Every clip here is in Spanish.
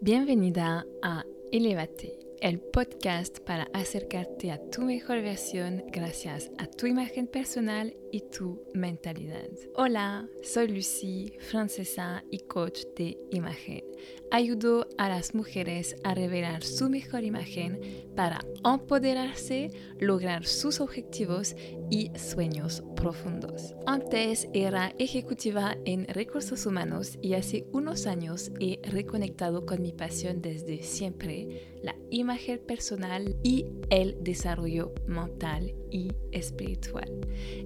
Bienvenida a Elevate, el podcast para acercarte a tu mejor versión gracias a tu imagen personal y tu mentalidad. Hola, soy Lucy, francesa y coach de imagen. Ayudo a las mujeres a revelar su mejor imagen para empoderarse, lograr sus objetivos y sueños profundos. Antes era ejecutiva en recursos humanos y hace unos años he reconectado con mi pasión desde siempre, la imagen personal y el desarrollo mental y espiritual.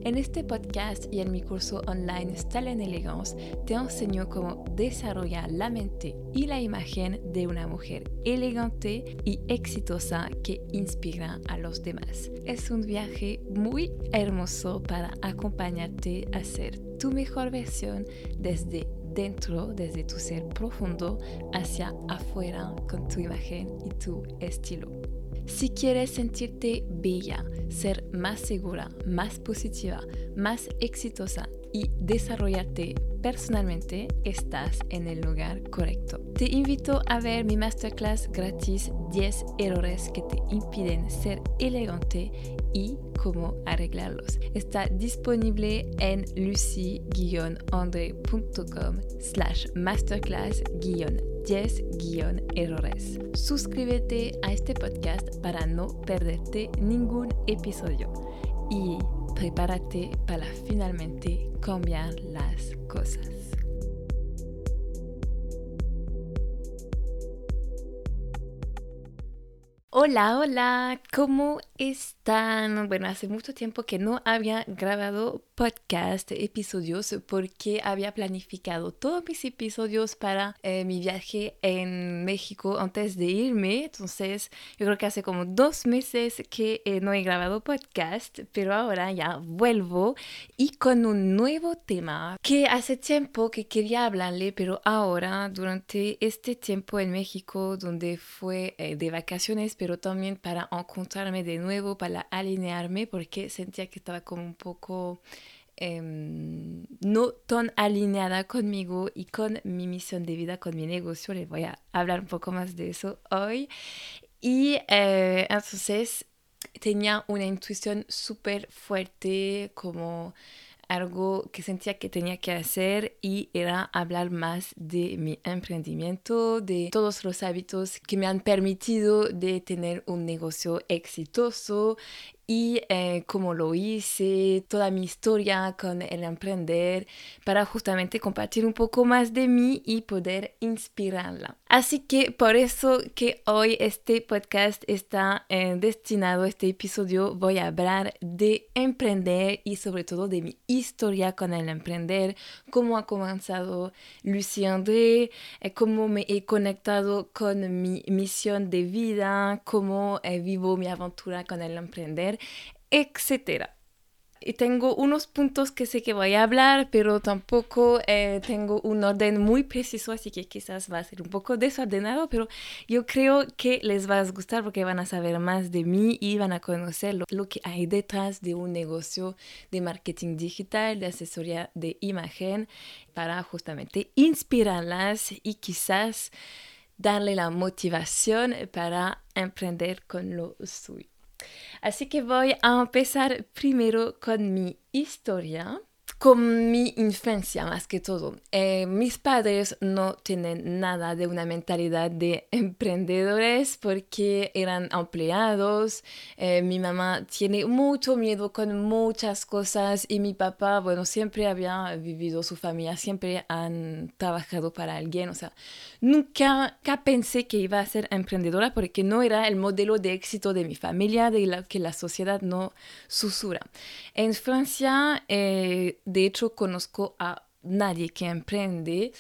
En este podcast y en mi curso online Style Elegance te enseño cómo desarrollar la mente y la imagen de una mujer elegante y exitosa que inspira a los demás. Es un viaje muy hermoso para acompañarte a ser tu mejor versión desde dentro, desde tu ser profundo, hacia afuera con tu imagen y tu estilo. Si quieres sentirte bella, ser más segura, más positiva, más exitosa y desarrollarte personalmente, estás en el lugar correcto. Te invito a ver mi masterclass gratis 10 errores que te impiden ser elegante y cómo arreglarlos. Está disponible en lucy-andre.com slash masterclass-10-errores. Suscríbete a este podcast para no perderte ningún episodio y prepárate para finalmente cambiar las cosas. Hola, hola, ¿cómo están? Bueno, hace mucho tiempo que no había grabado podcast, episodios, porque había planificado todos mis episodios para eh, mi viaje en México antes de irme. Entonces, yo creo que hace como dos meses que eh, no he grabado podcast, pero ahora ya vuelvo y con un nuevo tema que hace tiempo que quería hablarle, pero ahora, durante este tiempo en México, donde fue eh, de vacaciones, pero también para encontrarme de nuevo, para alinearme, porque sentía que estaba como un poco Em, no tan alineada conmigo y con mi misión de vida, con mi negocio. Les voy a hablar un poco más de eso hoy. Y eh, entonces tenía una intuición súper fuerte como algo que sentía que tenía que hacer y era hablar más de mi emprendimiento, de todos los hábitos que me han permitido de tener un negocio exitoso y eh, cómo lo hice, toda mi historia con el emprender, para justamente compartir un poco más de mí y poder inspirarla. Así que por eso que hoy este podcast está eh, destinado, este episodio voy a hablar de emprender y sobre todo de mi historia con el emprender, cómo ha comenzado Lucie André, eh, cómo me he conectado con mi misión de vida, cómo vivo mi aventura con el emprender etcétera. Y tengo unos puntos que sé que voy a hablar, pero tampoco eh, tengo un orden muy preciso, así que quizás va a ser un poco desordenado, pero yo creo que les va a gustar porque van a saber más de mí y van a conocer lo, lo que hay detrás de un negocio de marketing digital, de asesoría de imagen, para justamente inspirarlas y quizás darle la motivación para emprender con lo suyo. Así que voy a empezar primero con mi historia con mi infancia más que todo. Eh, mis padres no tienen nada de una mentalidad de emprendedores porque eran empleados. Eh, mi mamá tiene mucho miedo con muchas cosas y mi papá, bueno, siempre había vivido su familia, siempre han trabajado para alguien. O sea, nunca, nunca pensé que iba a ser emprendedora porque no era el modelo de éxito de mi familia, de la que la sociedad no susura. En Francia, eh, de hecho, conozco a nadie que emprende.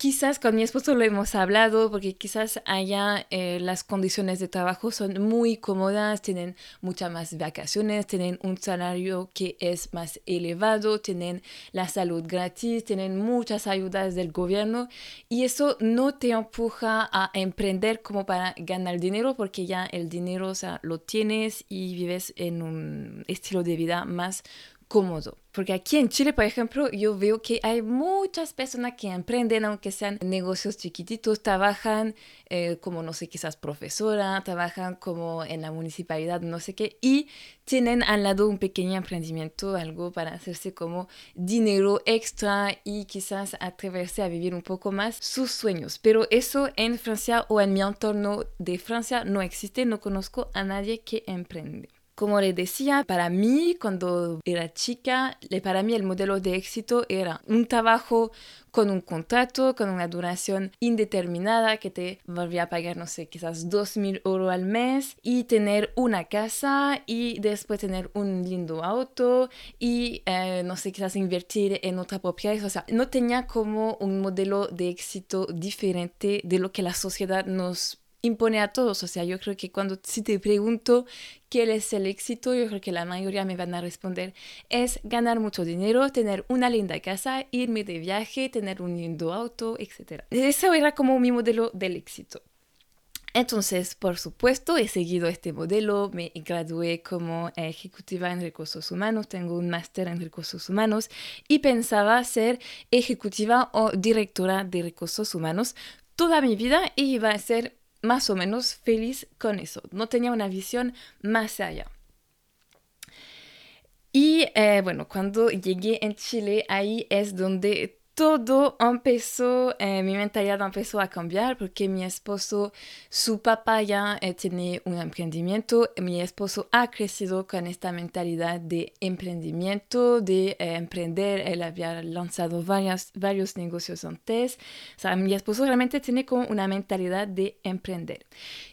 Quizás con mi esposo lo hemos hablado porque quizás allá eh, las condiciones de trabajo son muy cómodas, tienen muchas más vacaciones, tienen un salario que es más elevado, tienen la salud gratis, tienen muchas ayudas del gobierno y eso no te empuja a emprender como para ganar dinero porque ya el dinero o sea, lo tienes y vives en un estilo de vida más Porque aquí en Chile, por ejemplo, yo veo que hay muchas personas que emprenden, aunque sean negocios chiquititos, trabajan eh, como, no sé, quizás profesora, trabajan como en la municipalidad, no sé qué, y tienen al lado un pequeño emprendimiento, algo para hacerse como dinero extra y quizás atreverse a vivir un poco más sus sueños. Pero eso en Francia o en mi entorno de Francia no existe, no conozco a nadie que emprende. Como le decía, para mí, cuando era chica, para mí el modelo de éxito era un trabajo con un contrato, con una duración indeterminada que te volvía a pagar, no sé, quizás 2.000 euros al mes y tener una casa y después tener un lindo auto y, eh, no sé, quizás invertir en otra propiedad. O sea, no tenía como un modelo de éxito diferente de lo que la sociedad nos impone a todos. O sea, yo creo que cuando si te pregunto qué es el éxito, yo creo que la mayoría me van a responder es ganar mucho dinero, tener una linda casa, irme de viaje, tener un lindo auto, etc. Ese era como mi modelo del éxito. Entonces, por supuesto, he seguido este modelo, me gradué como ejecutiva en recursos humanos, tengo un máster en recursos humanos y pensaba ser ejecutiva o directora de recursos humanos toda mi vida y iba a ser más o menos feliz con eso. No tenía una visión más allá. Y eh, bueno, cuando llegué en Chile, ahí es donde todo empezó, eh, mi mentalidad empezó a cambiar porque mi esposo, su papá ya eh, tiene un emprendimiento, mi esposo ha crecido con esta mentalidad de emprendimiento, de eh, emprender, él había lanzado varios, varios negocios antes, o sea, mi esposo realmente tiene como una mentalidad de emprender.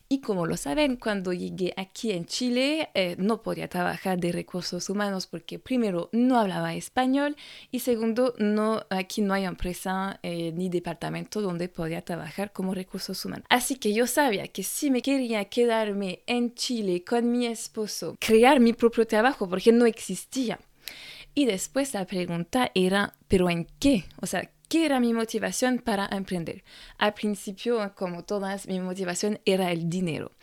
Y como lo saben, cuando llegué aquí en Chile eh, no podía trabajar de recursos humanos porque primero no hablaba español y segundo no, aquí no hay empresa eh, ni departamento donde podía trabajar como recursos humanos. Así que yo sabía que si me quería quedarme en Chile con mi esposo, crear mi propio trabajo porque no existía. Y después la pregunta era, ¿pero en qué? O sea, ¿Qué era mi motivación para emprender? Al principio, como todas, mi motivación era el dinero.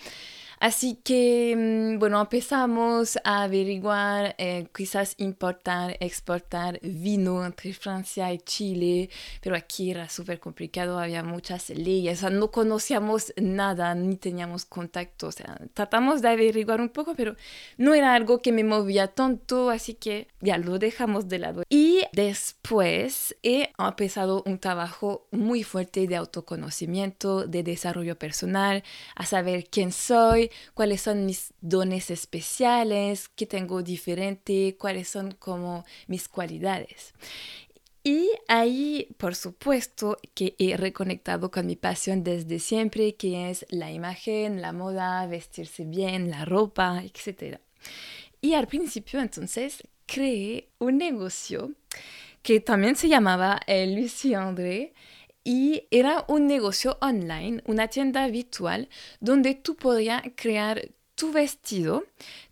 Así que, mm, bueno, empezamos a averiguar, eh, quizás importar, exportar vino entre Francia y Chile, pero aquí era súper complicado, había muchas leyes, o sea, no conocíamos nada, ni teníamos contacto, o sea, tratamos de averiguar un poco, pero no era algo que me movía tanto, así que ya lo dejamos de lado. Y después he empezado un trabajo muy fuerte de autoconocimiento, de desarrollo personal, a saber quién soy, cuáles son mis dones especiales, qué tengo diferente, cuáles son como mis cualidades. Y ahí, por supuesto, que he reconectado con mi pasión desde siempre, que es la imagen, la moda, vestirse bien, la ropa, etc. Y al principio, entonces, creé un negocio que también se llamaba el Lucie André y era un negocio online, una tienda virtual donde tú podías crear tu vestido.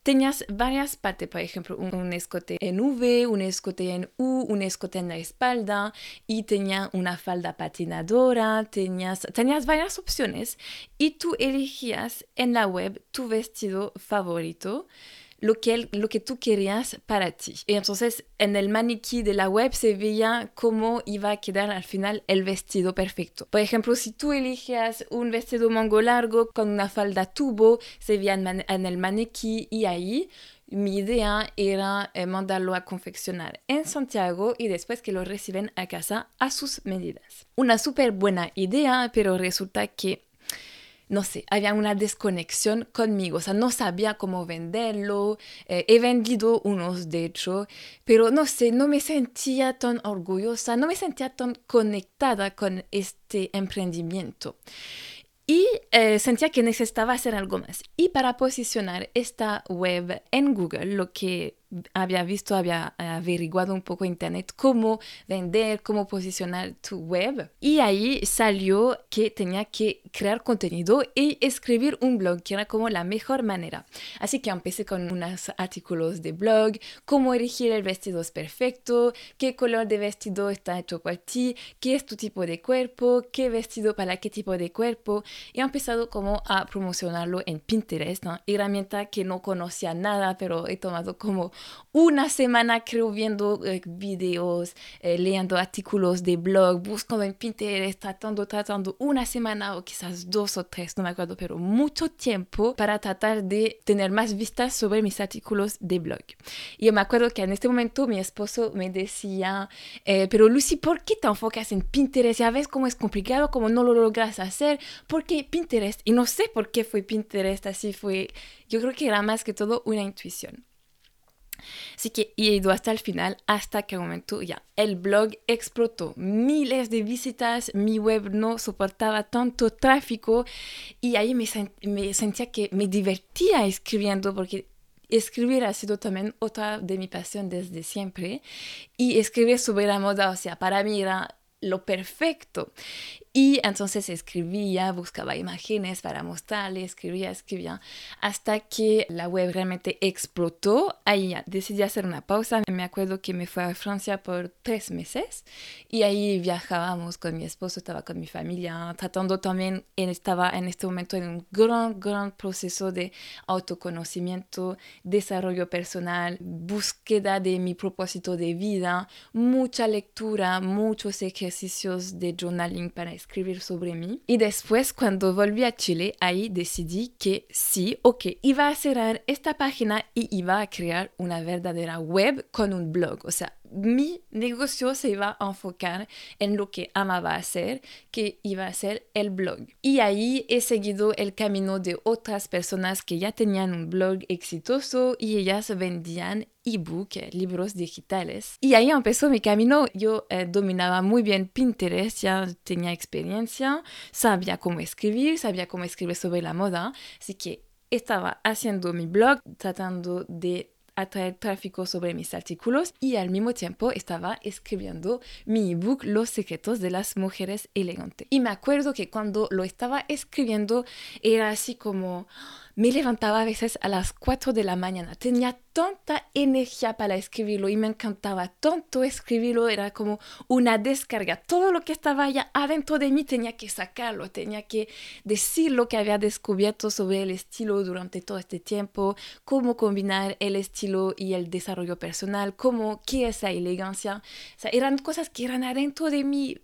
Tenías varias partes, por ejemplo, un, escote en V, un escote en U, un escote en la espalda y tenía una falda patinadora, tenías, tenías varias opciones y tú elegías en la web tu vestido favorito lo que, lo que tú querías para ti. Y entonces en el maniquí de la web se veía cómo iba a quedar al final el vestido perfecto. Por ejemplo, si tú elegías un vestido mango largo con una falda tubo, se veía en, el maniquí y ahí mi idea era eh, mandarlo a confeccionar en Santiago y después que lo reciben a casa a sus medidas. Una súper buena idea, pero resulta que no sé, había una desconexión conmigo, o sea, no sabía cómo venderlo, eh, he vendido unos de hecho, pero no sé, no me sentía tan orgullosa, no me sentía tan conectada con este emprendimiento. Y eh, sentía que necesitaba hacer algo más. Y para posicionar esta web en Google, lo que había visto, había averiguado un poco internet cómo vender, cómo posicionar tu web. Y ahí salió que tenía que crear contenido y escribir un blog, que era como la mejor manera. Así que empecé con unos artículos de blog, cómo elegir el vestido es perfecto, qué color de vestido está hecho para ti, qué es tu tipo de cuerpo, qué vestido para qué tipo de cuerpo. Y he empezado como a promocionarlo en Pinterest, herramienta que no conocía nada, pero he tomado como una semana creo viendo eh, videos, eh, leyendo artículos de blog, buscando en Pinterest, tratando, tratando una semana o quizás dos o tres, no me acuerdo, pero mucho tiempo para tratar de tener más vistas sobre mis artículos de blog. Y yo me acuerdo que en este momento mi esposo me decía, eh, pero Lucy, ¿por qué te enfocas en Pinterest? Ya ves cómo es complicado, cómo no lo logras hacer. ¿Por qué Pinterest? Y no sé por qué fue Pinterest, así fue. Yo creo que era más que todo una intuición. Así que he ido hasta el final, hasta que momento ya el blog explotó. Miles de visitas, mi web no soportaba tanto tráfico y ahí me, me sentía que me divertía escribiendo porque escribir ha sido también otra de mi pasión desde siempre y escribir sobre la moda, o sea, para mí era lo perfecto. Y entonces escribía, buscaba imágenes para mostrarle, escribía, escribía, hasta que la web realmente explotó. Ahí decidí hacer una pausa. Me acuerdo que me fui a Francia por tres meses y ahí viajábamos con mi esposo, estaba con mi familia, tratando también, estaba en este momento en un gran, gran proceso de autoconocimiento, desarrollo personal, búsqueda de mi propósito de vida, mucha lectura, muchos ejercicios de journaling para escribir sobre mí. Y después, cuando volví a Chile, ahí decidí que sí, ok, iba a cerrar esta página y iba a crear una verdadera web con un blog. O sea, mi negocio se iba a enfocar en lo que amaba hacer, que iba a ser el blog. Y ahí he seguido el camino de otras personas que ya tenían un blog exitoso y ellas vendían ebook, libros digitales. Y ahí empezó mi camino. Yo eh, dominaba muy bien Pinterest, ya tenía experiencia, sabía cómo escribir, sabía cómo escribir sobre la moda, así que estaba haciendo mi blog, tratando de atraer tráfico sobre mis artículos y al mismo tiempo estaba escribiendo mi ebook Los secretos de las mujeres elegantes. Y me acuerdo que cuando lo estaba escribiendo era así como me levantaba a veces a las 4 de la mañana. Tenía tanta energía para escribirlo y me encantaba tanto escribirlo. Era como una descarga. Todo lo que estaba allá adentro de mí tenía que sacarlo, tenía que decir lo que había descubierto sobre el estilo durante todo este tiempo, cómo combinar el estilo y el desarrollo personal, cómo, qué es la elegancia. O sea, eran cosas que eran adentro de mí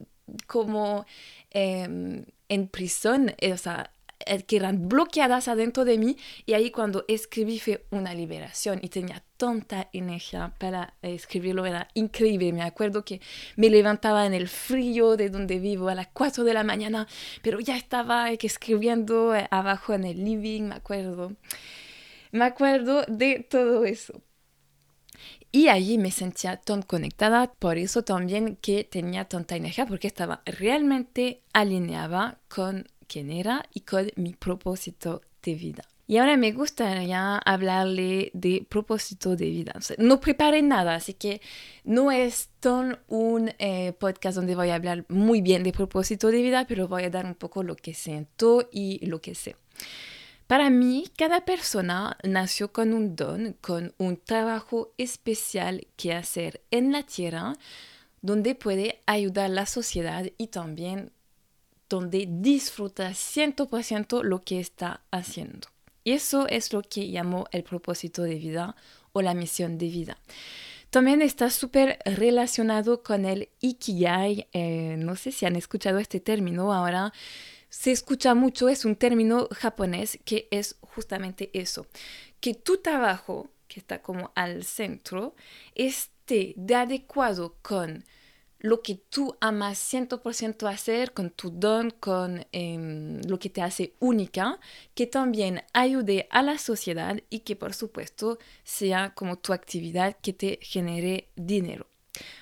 como... Em, en prisión, o sea, eh, que eran bloqueadas adentro de mí y ahí cuando escribí fue una liberación y tenía tanta energía para escribirlo, era increíble. Me acuerdo que me levantaba en el frío de donde vivo a las 4 de la mañana, pero ya estaba escribiendo eh, abajo en el living, me acuerdo. Me acuerdo de todo eso. Y allí me sentía tan conectada, por eso también que tenía tanta energía, porque estaba realmente alineada con quién era y con mi propósito de vida. Y ahora me gustaría hablarle de propósito de vida. no preparé nada, así que no es tan un eh, podcast donde voy a hablar muy bien de propósito de vida, pero voy a dar un poco lo que siento y lo que sé. Para mí, cada persona nació con un don, con un trabajo especial que hacer en la tierra, donde puede ayudar a la sociedad y también donde disfruta 100% lo que está haciendo. Y eso es lo que llamo el propósito de vida o la misión de vida. También está súper relacionado con el Ikigai. Eh, no sé si han escuchado este término ahora. Se escucha mucho, es un término japonés que es justamente eso. Que tu trabajo, que está como al centro, esté de adecuado con lo que tú amas 100% hacer, con tu don, con em, lo que te hace única, que también ayude a la sociedad y que por supuesto sea como tu actividad que te genere dinero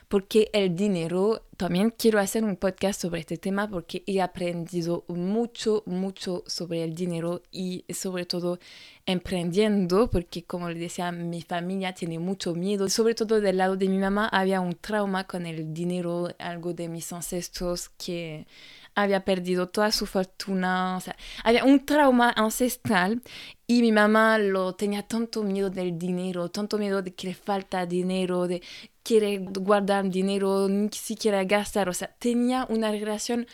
porque el dinero, también quiero hacer un podcast sobre este tema porque he aprendido mucho, mucho sobre el dinero y sobre todo emprendiendo, porque como le decía, mi familia tiene mucho miedo, sobre todo del lado de mi mamá había un trauma con el dinero, algo de mis ancestros que había perdido toda su fortuna, había un trauma ancestral y mi mamá lo tenía tanto miedo del dinero, tanto miedo de que le falta dinero, de quiere guardar dinero, ni siquiera gastar, o sea, tenía una relación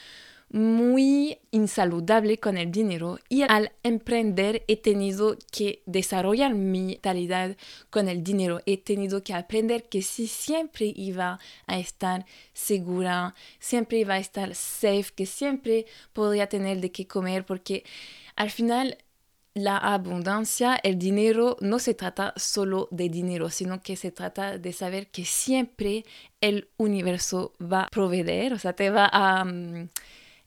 muy insaludable con el dinero y al emprender he tenido que desarrollar mi mentalidad con el dinero. He tenido que aprender que si siempre iba a estar segura, siempre iba a estar safe, que siempre podría tener de qué comer porque al final la abundancia, el dinero, no se trata solo de dinero, sino que se trata de saber que siempre el universo va a proveer, o sea, te va a... Mm,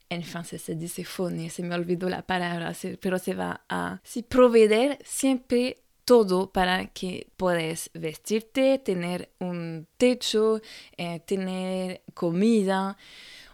en francés se dice fournir, se me olvidó la palabra, pero se va a sí, proveer siempre todo para que puedas vestirte, tener un techo, eh, tener comida.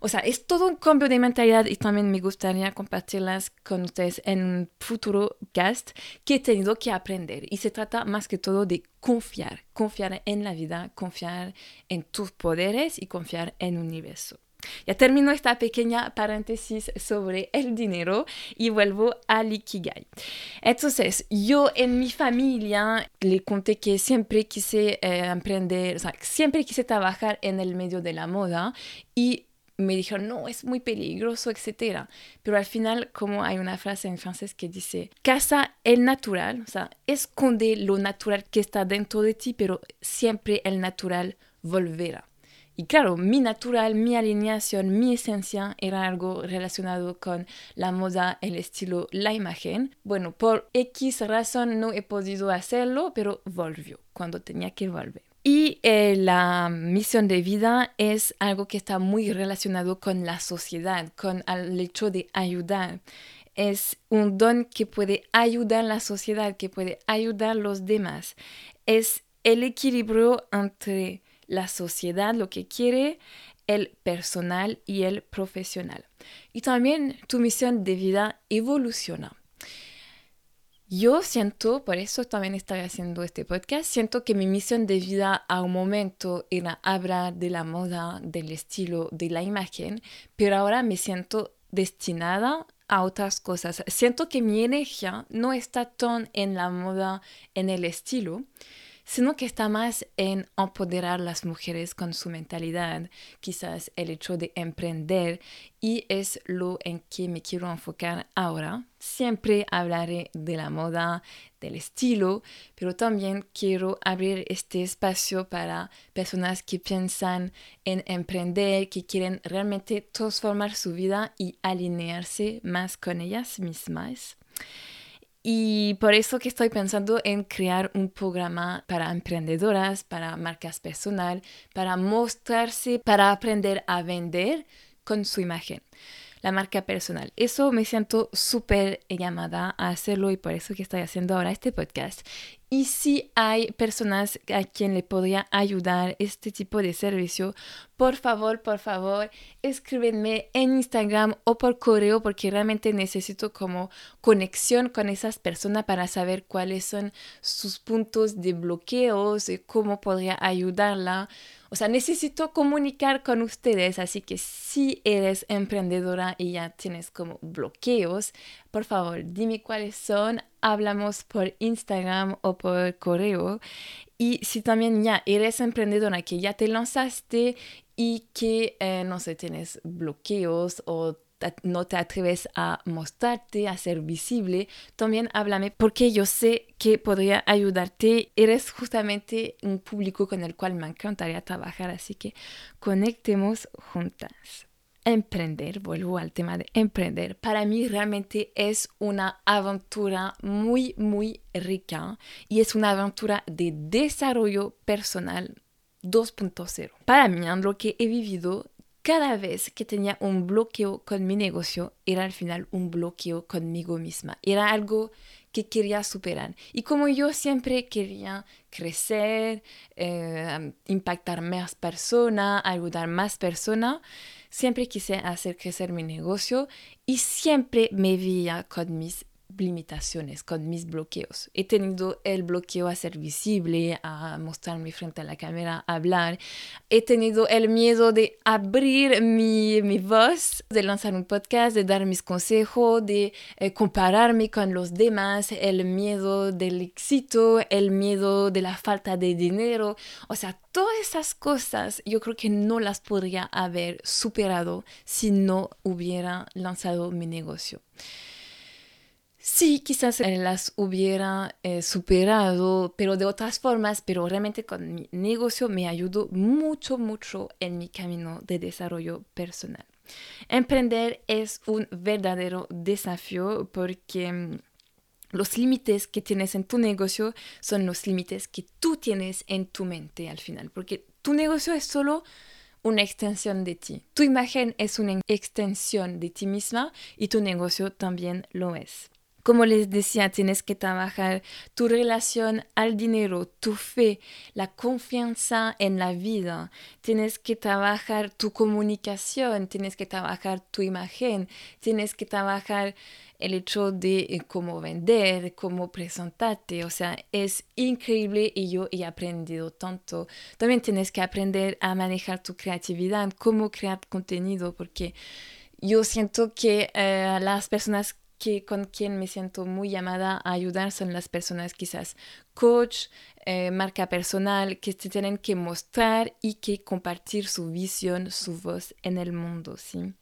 O sea, es todo un cambio de mentalidad y también me gustaría compartirlas con ustedes en un futuro cast que he tenido que aprender. Y se trata más que todo de confiar, confiar en la vida, confiar en tus poderes y confiar en el universo. Ya termino esta pequeña paréntesis sobre el dinero y vuelvo al Ikigai. Entonces, yo en mi familia le conté que siempre quise eh, emprender, o sea, siempre quise trabajar en el medio de la moda y me dijeron, no, es muy peligroso, etc. Pero al final, como hay una frase en francés que dice, casa el natural, o sea, esconde lo natural que está dentro de ti, pero siempre el natural volverá. Y claro, mi natural, mi alineación, mi esencia era algo relacionado con la moda, el estilo, la imagen. Bueno, por X razón no he podido hacerlo, pero volvió cuando tenía que volver. Y eh, la misión de vida es algo que está muy relacionado con la sociedad, con el hecho de ayudar. Es un don que puede ayudar a la sociedad, que puede ayudar a los demás. Es el equilibrio entre la sociedad, lo que quiere, el personal y el profesional. Y también tu misión de vida evoluciona. Yo siento, por eso también estoy haciendo este podcast, siento que mi misión de vida a un momento era hablar de la moda, del estilo, de la imagen, pero ahora me siento destinada a otras cosas. Siento que mi energía no está tan en la moda, en el estilo, sino que está más en empoderar las mujeres con su mentalidad, quizás el hecho de emprender y es lo en que me quiero enfocar ahora. Siempre hablaré de la moda, del estilo, pero también quiero abrir este espacio para personas que piensan en emprender, que quieren realmente transformar su vida y alinearse más con ellas mismas. Y por eso que estoy pensando en crear un programa para emprendedoras, para marcas personal, para mostrarse, para aprender a vender con su imagen la marca personal. Eso me siento súper llamada a hacerlo y por eso que estoy haciendo ahora este podcast. Y si hay personas a quien le podría ayudar este tipo de servicio, por favor, por favor, escríbenme en Instagram o por correo porque realmente necesito como conexión con esas personas para saber cuáles son sus puntos de bloqueos y cómo podría ayudarla o sea, necesito comunicar con ustedes, así que si eres emprendedora y ya tienes como bloqueos, por favor, dime cuáles son, hablamos por Instagram o por correo. Y si también ya eres emprendedora, que ya te lanzaste y que, eh, no sé, tienes bloqueos o no te atreves a mostrarte, a ser visible, también háblame porque yo sé que podría ayudarte. Eres justamente un público con el cual me encantaría trabajar, así que conectemos juntas. Emprender, vuelvo al tema de emprender, para mí realmente es una aventura muy, muy rica y es una aventura de desarrollo personal 2.0. Para mí, lo que he vivido cada vez que tenía un bloqueo con mi negocio, era al final un bloqueo conmigo misma. Era algo que quería superar. Y como yo siempre quería crecer, eh, impactar más personas, ayudar más personas, siempre quise hacer crecer mi negocio y siempre me veía con mis limitaciones, con mis bloqueos. He tenido el bloqueo a ser visible, a mostrarme frente a la cámara, a hablar. He tenido el miedo de abrir mi, mi voz, de lanzar un podcast, de dar mis consejos, de eh, compararme con los demás, el miedo del éxito, el miedo de la falta de dinero. O sea, todas esas cosas yo creo que no las podría haber superado si no hubiera lanzado mi negocio. Sí, quizás eh, las hubiera eh, superado, pero de otras formas, pero realmente con mi negocio me ayudó mucho, mucho en mi camino de desarrollo personal. Emprender es un verdadero desafío porque mm, los límites que tienes en tu negocio son los límites que tú tienes en tu mente al final, porque tu negocio es solo una extensión de ti. Tu imagen es una extensión de ti misma y tu negocio también lo es. Como les decía, tienes que trabajar tu relación al dinero, tu fe, la confianza en la vida. Tienes que trabajar tu comunicación, tienes que trabajar tu imagen, tienes que trabajar el hecho de eh, cómo vender, cómo presentarte. O sea, es increíble y yo he aprendido tanto. También tienes que aprender a manejar tu creatividad, cómo crear contenido, porque yo siento que eh, las personas que con quien me siento muy llamada a ayudar son las personas quizás coach, eh, marca personal, que se tienen que mostrar y que compartir su visión, su voz en el mundo, ¿sí?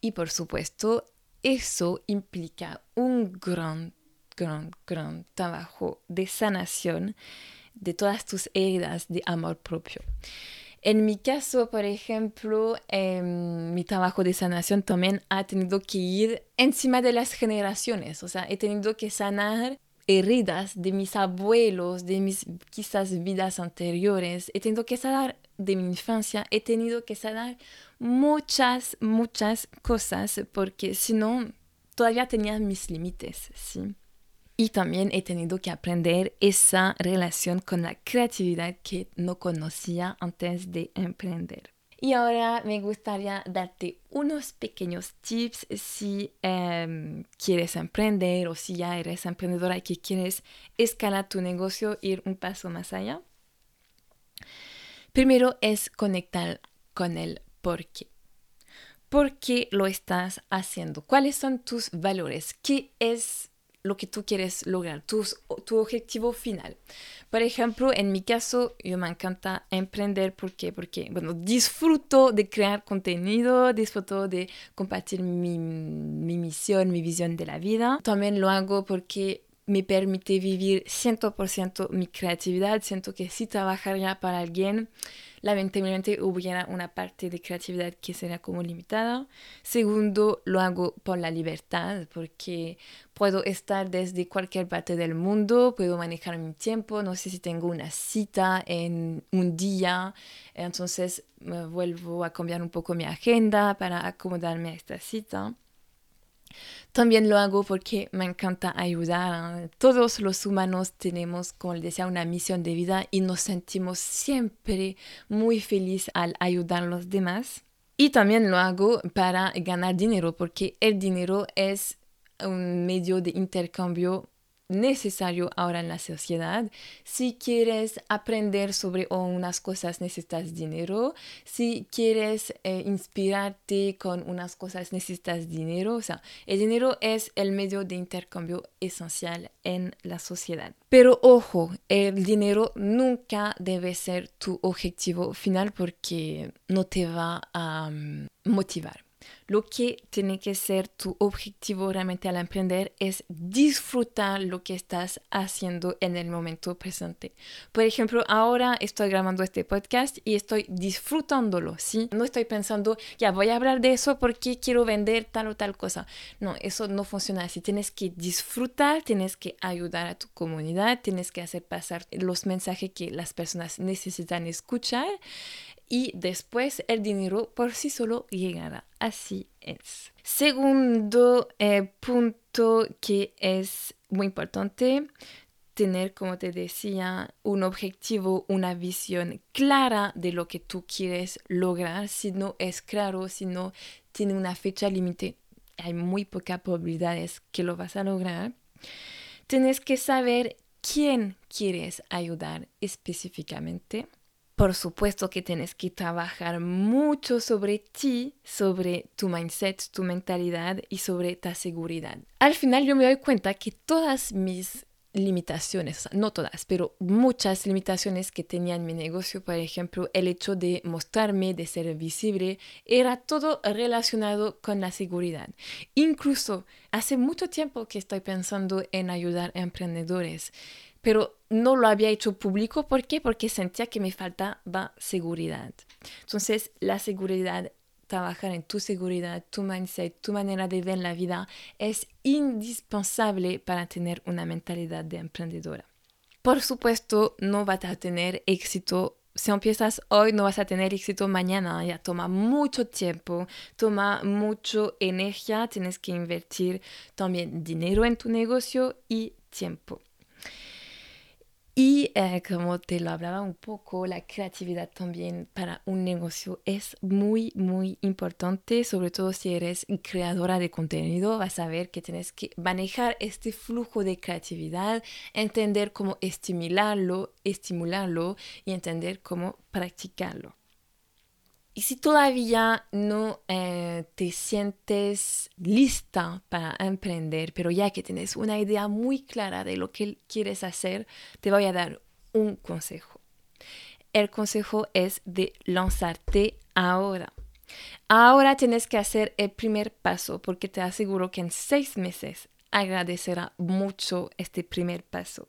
Y por supuesto, eso implica un gran, gran, gran trabajo de sanación de todas tus heridas de amor propio. En mi caso, por ejemplo, em, mi trabajo de sanación también ha tenido que ir encima de las generaciones, o sea, he tenido que sanar heridas de mis abuelos, de mis quizás vidas anteriores, he tenido que sanar de mi infancia, he tenido que sanar muchas, muchas cosas, porque si no, todavía tenía mis límites, ¿sí? Y también he tenido que aprender esa relación con la creatividad que no conocía antes de emprender. Y ahora me gustaría darte unos pequeños tips si em, quieres emprender o si ya eres emprendedora y que quieres escalar tu negocio, ir un paso más allá. Primero es conectar con el por qué. ¿Por qué lo estás haciendo? ¿Cuáles son tus valores? ¿Qué es lo que tú quieres lograr, tu, tu objetivo final. Por ejemplo, en mi caso, yo me encanta emprender porque, porque bueno, disfruto de crear contenido, disfruto de compartir mi, mi misión, mi visión de la vida. También lo hago porque me permite vivir 100% mi creatividad. Siento que si trabajaría para alguien, lamentablemente hubiera una parte de creatividad que sería como limitada. Segundo, lo hago por la libertad, porque puedo estar desde cualquier parte del mundo, puedo manejar mi tiempo, no sé si tengo una cita en un día, entonces me vuelvo a cambiar un poco mi agenda para acomodarme a esta cita. También lo hago porque me encanta ayudar. Todos los humanos tenemos, como les decía, una misión de vida y nos sentimos siempre muy felices al ayudar a los demás. Y también lo hago para ganar dinero porque el dinero es un medio de intercambio necesario ahora en la sociedad. Si quieres aprender sobre unas cosas necesitas dinero. Si quieres eh, inspirarte con unas cosas necesitas dinero. O sea, el dinero es el medio de intercambio esencial en la sociedad. Pero ojo, el dinero nunca debe ser tu objetivo final porque no te va a mm, motivar. Lo que tiene que ser tu objetivo realmente al emprender es disfrutar lo que estás haciendo en el momento presente. Por ejemplo, ahora estoy grabando este podcast y estoy disfrutándolo, ¿sí? No estoy pensando, ya voy a hablar de eso porque quiero vender tal o tal cosa. No, eso no funciona así. Tienes que disfrutar, tienes que ayudar a tu comunidad, tienes que hacer pasar los mensajes que las personas necesitan escuchar y después el dinero por sí solo llegará. Así es. Segundo eh, punto que es muy importante, tener, como te decía, un objetivo, una visión clara de lo que tú quieres lograr. Si no es claro, si no tiene una fecha límite, hay muy pocas probabilidades que lo vas a lograr, tienes que saber quién quieres ayudar específicamente. Por supuesto que tienes que trabajar mucho sobre ti, sobre tu mindset, tu mentalidad y sobre tu seguridad. Al final yo me doy cuenta que todas mis limitaciones, no todas, pero muchas limitaciones que tenía en mi negocio, por ejemplo, el hecho de mostrarme, de ser visible, era todo relacionado con la seguridad. Incluso hace mucho tiempo que estoy pensando en ayudar a emprendedores, pero no lo había hecho público. ¿Por qué? Porque sentía que me faltaba seguridad. Entonces, la seguridad trabajar en tu seguridad, tu mindset, tu manera de ver la vida es indispensable para tener una mentalidad de emprendedora. Por supuesto, no vas a tener éxito. Si empiezas hoy, no vas a tener éxito mañana. Ya toma mucho tiempo, toma mucha energía. Tienes que invertir también dinero en tu negocio y tiempo. Y eh, como te lo hablaba un poco, la creatividad también para un negocio es muy, muy importante, sobre todo si eres creadora de contenido, vas a ver que tienes que manejar este flujo de creatividad, entender cómo estimularlo, estimularlo y entender cómo practicarlo. Y si todavía no eh, te sientes lista para emprender, pero ya que tienes una idea muy clara de lo que quieres hacer, te voy a dar un consejo. El consejo es de lanzarte ahora. Ahora tienes que hacer el primer paso porque te aseguro que en seis meses agradecerá mucho este primer paso.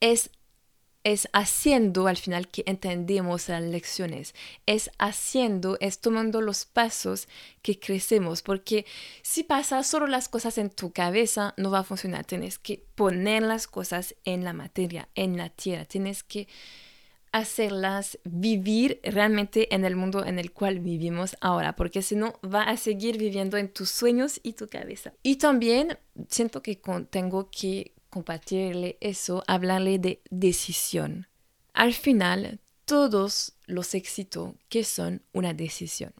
Es es haciendo al final que entendemos las lecciones, es haciendo, es tomando los pasos que crecemos, porque si pasas solo las cosas en tu cabeza, no va a funcionar, tienes que poner las cosas en la materia, en la tierra, tienes que hacerlas vivir realmente en el mundo en el cual vivimos ahora, porque si no va a seguir viviendo en tus sueños y tu cabeza. Y también siento que tengo que compartirle eso, hablarle de decisión. Al final, todos los éxitos que son una decisión.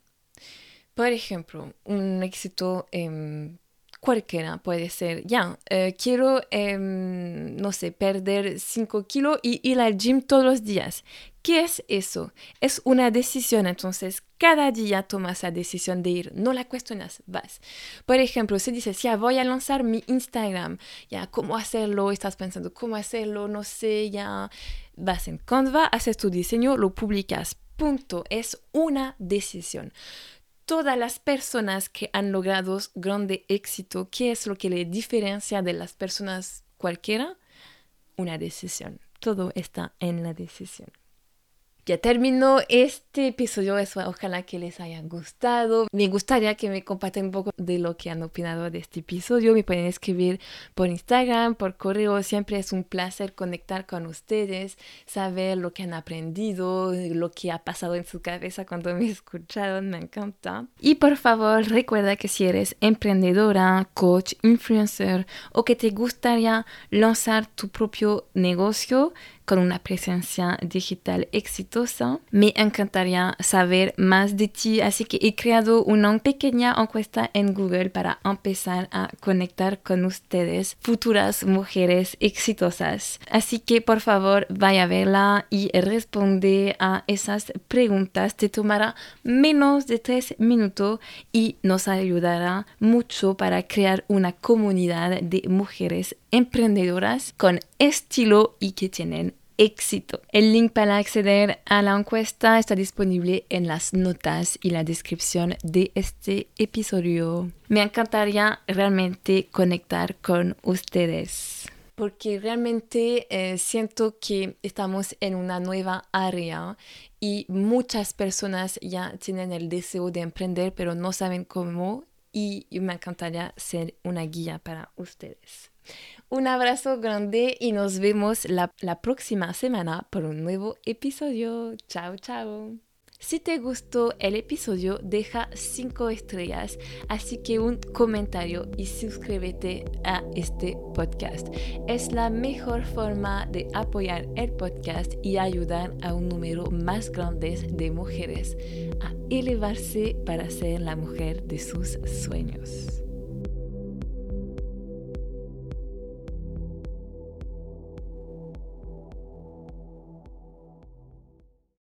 Por ejemplo, un éxito em, cualquiera puede ser, ya, eh, quiero, em, no sé, perder 5 kilos y ir al gym todos los días. ¿Qué es eso? Es una decisión, entonces cada día tomas la decisión de ir, no la cuestionas, vas. Por ejemplo, si dices, ya voy a lanzar mi Instagram, ya, ¿cómo hacerlo? Estás pensando, ¿cómo hacerlo? No sé, ya. Vas en Canva, haces tu diseño, lo publicas, punto. Es una decisión. Todas las personas que han logrado grande éxito, ¿qué es lo que le diferencia de las personas cualquiera? Una decisión. Todo está en la decisión. Ya terminó este episodio, ojalá que les haya gustado. Me gustaría que me compartan un poco de lo que han opinado de este episodio. Me pueden escribir por Instagram, por correo. Siempre es un placer conectar con ustedes, saber lo que han aprendido, lo que ha pasado en su cabeza cuando me escucharon. Me encanta. Y por favor, recuerda que si eres emprendedora, coach, influencer o que te gustaría lanzar tu propio negocio, con una presencia digital exitosa. Me encantaría saber más de ti, así que he creado una pequeña encuesta en Google para empezar a conectar con ustedes, futuras mujeres exitosas. Así que por favor vaya a verla y responde a esas preguntas. Te tomará menos de tres minutos y nos ayudará mucho para crear una comunidad de mujeres emprendedoras con estilo y que tienen éxito. El link para acceder a la encuesta está disponible en las notas y la descripción de este episodio. Me encantaría realmente conectar con ustedes porque realmente eh, siento que estamos en una nueva área y muchas personas ya tienen el deseo de emprender pero no saben cómo y me encantaría ser una guía para ustedes. Un abrazo grande y nos vemos la, próxima semana por un nuevo episodio. Chao, chao. Si te gustó el episodio, deja 5 estrellas, así que un comentario y suscríbete a este podcast. Es la mejor forma de apoyar el podcast y ayudar a un número más grande de mujeres a elevarse para ser la mujer de sus sueños.